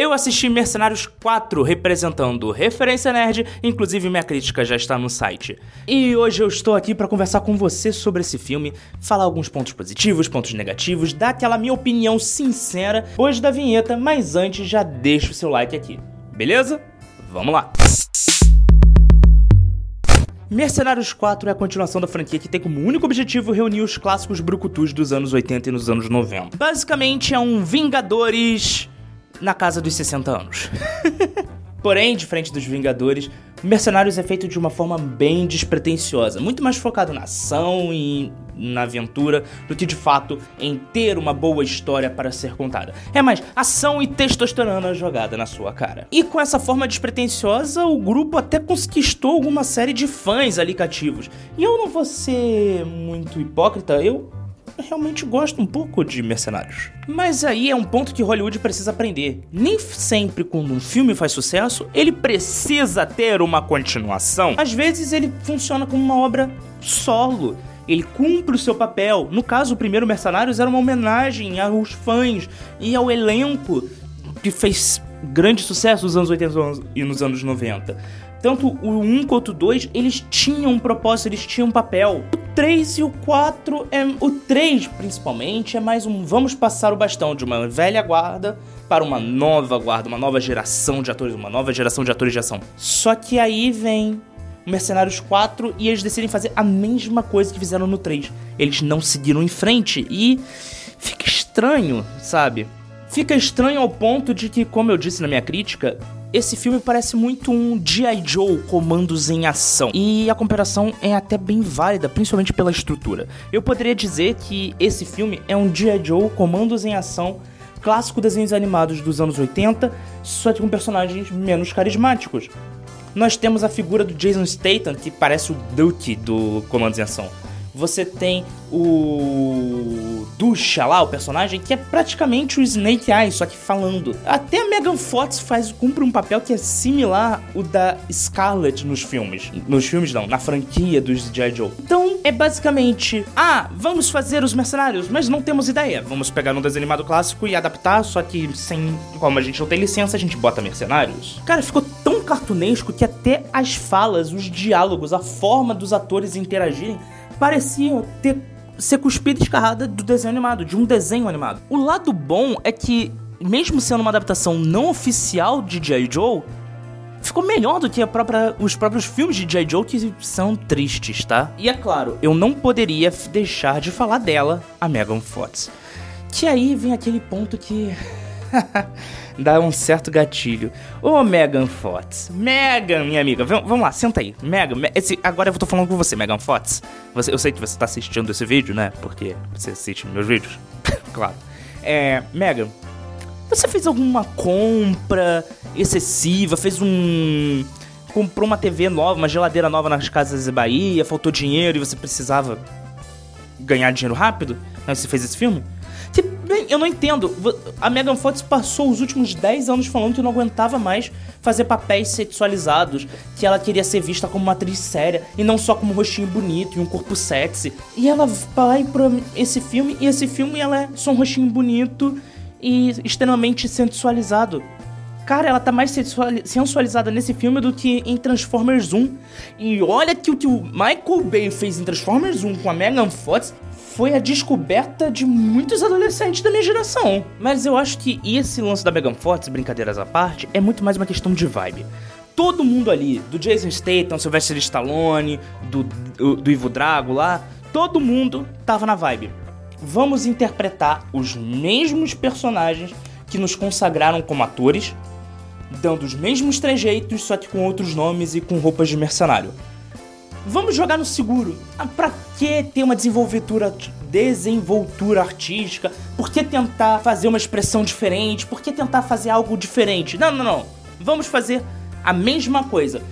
Eu assisti Mercenários 4 representando Referência Nerd, inclusive minha crítica já está no site. E hoje eu estou aqui para conversar com você sobre esse filme, falar alguns pontos positivos, pontos negativos, dar aquela minha opinião sincera depois da vinheta, mas antes já deixa o seu like aqui. Beleza? Vamos lá! Mercenários 4 é a continuação da franquia que tem como único objetivo reunir os clássicos brucutus dos anos 80 e nos anos 90. Basicamente é um Vingadores na casa dos 60 anos. Porém, diferente dos Vingadores, Mercenários é feito de uma forma bem despretensiosa, muito mais focado na ação e na aventura do que de fato em ter uma boa história para ser contada. É mais ação e testosterona jogada na sua cara. E com essa forma despretensiosa, o grupo até conquistou alguma série de fãs ali cativos. E eu não vou ser muito hipócrita, eu realmente gosto um pouco de Mercenários. Mas aí é um ponto que Hollywood precisa aprender. Nem sempre quando um filme faz sucesso, ele precisa ter uma continuação. Às vezes ele funciona como uma obra solo. Ele cumpre o seu papel. No caso, o primeiro Mercenários era uma homenagem aos fãs e ao elenco que fez grande sucesso nos anos 80 e nos anos 90. Tanto o 1 quanto o 2, eles tinham um propósito, eles tinham um papel. O 3 e o 4 é. O 3, principalmente, é mais um. Vamos passar o bastão de uma velha guarda para uma nova guarda, uma nova geração de atores, uma nova geração de atores de ação. Só que aí vem Mercenários 4 e eles decidem fazer a mesma coisa que fizeram no 3. Eles não seguiram em frente e. Fica estranho, sabe? Fica estranho ao ponto de que, como eu disse na minha crítica, esse filme parece muito um G.I. Joe Comandos em Ação. E a comparação é até bem válida, principalmente pela estrutura. Eu poderia dizer que esse filme é um G.I. Joe Comandos em Ação clássico desenhos animados dos anos 80, só que com personagens menos carismáticos. Nós temos a figura do Jason Statham, que parece o Duke do Comandos em Ação. Você tem o Dusha lá, o personagem, que é praticamente o Snake Eyes, só que falando. Até a Megan Fox faz, cumpre um papel que é similar o da Scarlett nos filmes. Nos filmes não, na franquia dos G.I. Joe. Então, é basicamente, ah, vamos fazer os mercenários, mas não temos ideia. Vamos pegar um desenho animado clássico e adaptar, só que sem, como a gente não tem licença, a gente bota mercenários. Cara, ficou tão cartunesco que até as falas, os diálogos, a forma dos atores interagirem parecia ter ser cuspida e escarrada do desenho animado, de um desenho animado. O lado bom é que, mesmo sendo uma adaptação não oficial de G.I. Joe, ficou melhor do que própria, os próprios filmes de G.I. Joe que são tristes, tá? E é claro, eu não poderia deixar de falar dela, a Megan Fox. Que aí vem aquele ponto que dá um certo gatilho. Ô, Megan Fox. Megan, minha amiga, vamos lá, senta aí. Megan, esse, agora eu tô falando com você, Megan Fox. Você, eu sei que você tá assistindo esse vídeo, né? Porque você assiste meus vídeos. claro. É, Megan, você fez alguma compra excessiva? Fez um. Comprou uma TV nova, uma geladeira nova nas casas de Bahia, faltou dinheiro e você precisava ganhar dinheiro rápido? Você fez esse filme? Eu não entendo. A Megan Fox passou os últimos 10 anos falando que não aguentava mais fazer papéis sexualizados, que ela queria ser vista como uma atriz séria e não só como um rostinho bonito e um corpo sexy. E ela vai pra esse filme e esse filme ela é só um rostinho bonito e extremamente sensualizado. Cara, ela tá mais sensualizada nesse filme do que em Transformers 1. E olha que o que o Michael Bay fez em Transformers 1 com a Megan Fox foi a descoberta de muitos adolescentes da minha geração. Mas eu acho que esse lance da Megan Fox, brincadeiras à parte, é muito mais uma questão de vibe. Todo mundo ali, do Jason Statham, Sylvester Stallone, do, do, do Ivo Drago lá, todo mundo tava na vibe. Vamos interpretar os mesmos personagens que nos consagraram como atores, dando os mesmos trejeitos, só que com outros nomes e com roupas de mercenário. Vamos jogar no seguro. Ah, pra que ter uma desenvoltura, desenvoltura artística? Por que tentar fazer uma expressão diferente? Por que tentar fazer algo diferente? Não, não, não. Vamos fazer a mesma coisa.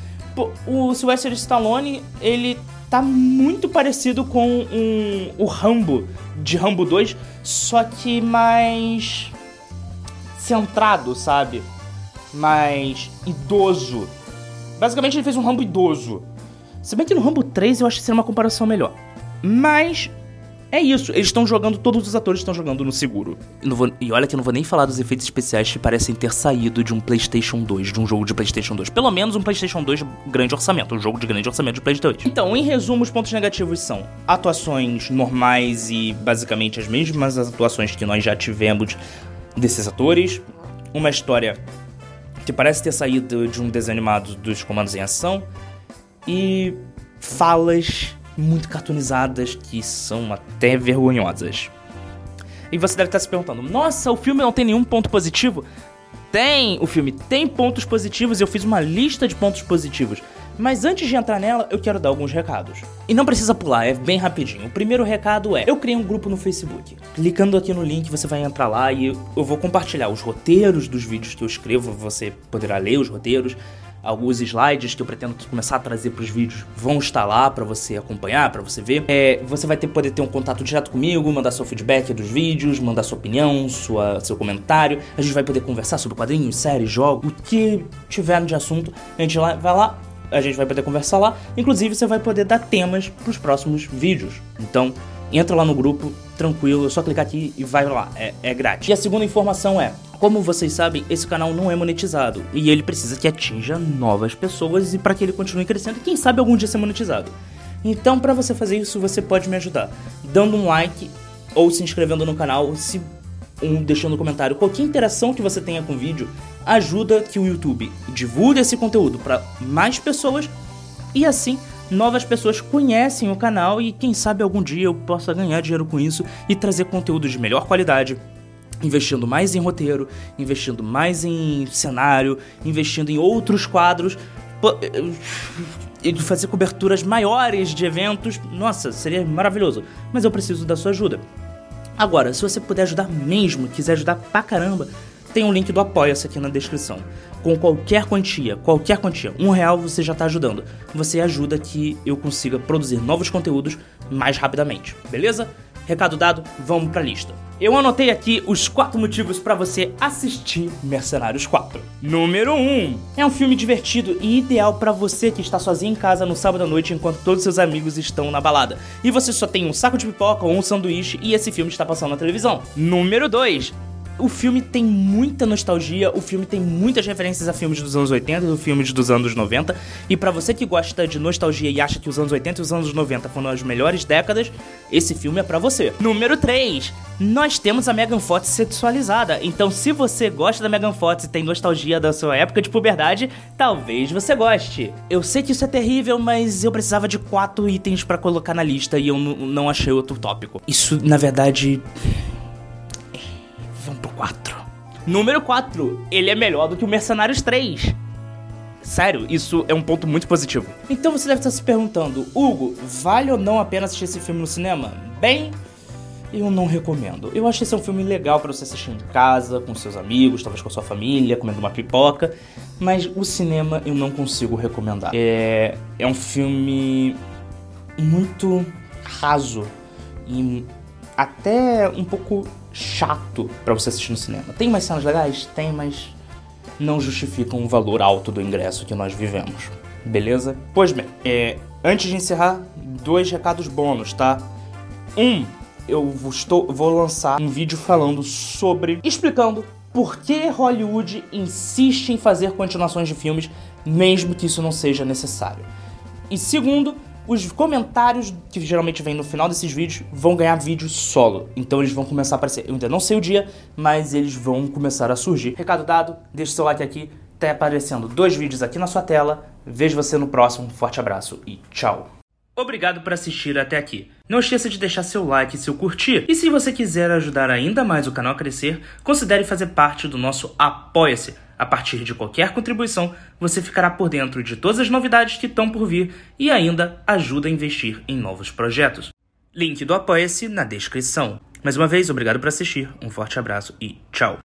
O Sylvester Stallone, ele tá muito parecido com um, o Rambo de Rambo 2, só que mais centrado, sabe? Mais idoso. Basicamente ele fez um Rambo idoso. Se bem que no Rambo 3 eu acho que seria uma comparação melhor. Mas É isso, eles estão jogando, todos os atores estão jogando no seguro. E, vou, e, olha que eu não vou nem falar dos efeitos especiais que parecem ter saído de um PlayStation 2, de um jogo de PlayStation 2. Pelo menos um PlayStation 2 grande orçamento, um jogo de grande orçamento de PlayStation 2. Então, em resumo, os pontos negativos são atuações normais e basicamente as mesmas atuações que nós já tivemos desses atores, uma história que parece ter saído de um desenho animado dos comandos em ação e falas muito cartoonizadas que são até vergonhosas. E você deve estar se perguntando: nossa, o filme não tem nenhum ponto positivo? Tem! O filme tem pontos positivos e eu fiz uma lista de pontos positivos. Mas antes de entrar nela, eu quero dar alguns recados. E não precisa pular, é bem rapidinho. O primeiro recado é: eu criei um grupo no Facebook. Clicando aqui no link, você vai entrar lá e eu vou compartilhar os roteiros dos vídeos que eu escrevo. Você poderá ler os roteiros alguns slides que eu pretendo começar a trazer para os vídeos vão estar lá para você acompanhar, para você ver. É, você vai ter poder ter um contato direto comigo, mandar seu feedback dos vídeos, mandar sua opinião, sua, seu comentário. A gente vai poder conversar sobre quadrinhos, séries, jogos, o que tiver de assunto. A gente vai lá, a gente vai poder conversar lá. Inclusive, você vai poder dar temas para os próximos vídeos. Então, entra lá no grupo, tranquilo, é só clicar aqui e vai lá, é, é grátis. E a segunda informação é: como vocês sabem, esse canal não é monetizado e ele precisa que atinja novas pessoas e para que ele continue crescendo e quem sabe algum dia ser monetizado. Então, para você fazer isso, você pode me ajudar dando um like ou se inscrevendo no canal, se um, deixando um comentário. Qualquer interação que você tenha com o vídeo ajuda que o YouTube divulgue esse conteúdo para mais pessoas e assim novas pessoas conhecem o canal e quem sabe algum dia eu possa ganhar dinheiro com isso e trazer conteúdo de melhor qualidade investindo mais em roteiro, investindo mais em cenário, investindo em outros quadros e de fazer coberturas maiores de eventos. Nossa, seria maravilhoso. Mas eu preciso da sua ajuda. Agora, se você puder ajudar mesmo, quiser ajudar pra caramba, tem um link do Apoia-se aqui na descrição. Com qualquer quantia, qualquer quantia, um real você já está ajudando. Você ajuda que eu consiga produzir novos conteúdos mais rapidamente, beleza? Recado dado, vamos pra lista. Eu anotei aqui os quatro motivos para você assistir Mercenários 4. Número 1. Um, é um filme divertido e ideal para você que está sozinho em casa no sábado à noite enquanto todos seus amigos estão na balada. E você só tem um saco de pipoca ou um sanduíche e esse filme está passando na televisão. Número 2 o filme tem muita nostalgia, o filme tem muitas referências a filmes dos anos 80 e filmes dos anos 90. E para você que gosta de nostalgia e acha que os anos 80 e os anos 90 foram as melhores décadas, esse filme é para você. Número 3. Nós temos a Megan Fox sexualizada. Então, se você gosta da Megan Fox e tem nostalgia da sua época de puberdade, talvez você goste. Eu sei que isso é terrível, mas eu precisava de quatro itens para colocar na lista e eu não achei outro tópico. Isso, na verdade, Vamos pro 4. Número 4. Ele é melhor do que o Mercenários 3. Sério, isso é um ponto muito positivo. Então você deve estar se perguntando, Hugo, vale ou não a pena assistir esse filme no cinema? Bem, eu não recomendo. Eu acho esse é um filme legal para você assistir em casa, com seus amigos, talvez com a sua família, comendo uma pipoca, mas o cinema eu não consigo recomendar. É, é um filme muito raso e até um pouco chato para você assistir no cinema. Tem umas cenas legais? Tem, mas não justificam o valor alto do ingresso que nós vivemos. Beleza? Pois bem, é, antes de encerrar, dois recados bônus, tá? Um, eu estou, vou lançar um vídeo falando sobre. explicando por que Hollywood insiste em fazer continuações de filmes, mesmo que isso não seja necessário. E segundo, os comentários que geralmente vêm no final desses vídeos vão ganhar vídeo solo. Então eles vão começar a aparecer. Eu ainda não sei o dia, mas eles vão começar a surgir. Recado dado, deixa seu like aqui. Tá aparecendo dois vídeos aqui na sua tela. Vejo você no próximo. Forte abraço e tchau. Obrigado por assistir até aqui. Não esqueça de deixar seu like e seu curtir. E se você quiser ajudar ainda mais o canal a crescer, considere fazer parte do nosso Apoia-se a partir de qualquer contribuição, você ficará por dentro de todas as novidades que estão por vir e ainda ajuda a investir em novos projetos. Link do Apoia-se na descrição. Mais uma vez, obrigado por assistir, um forte abraço e tchau!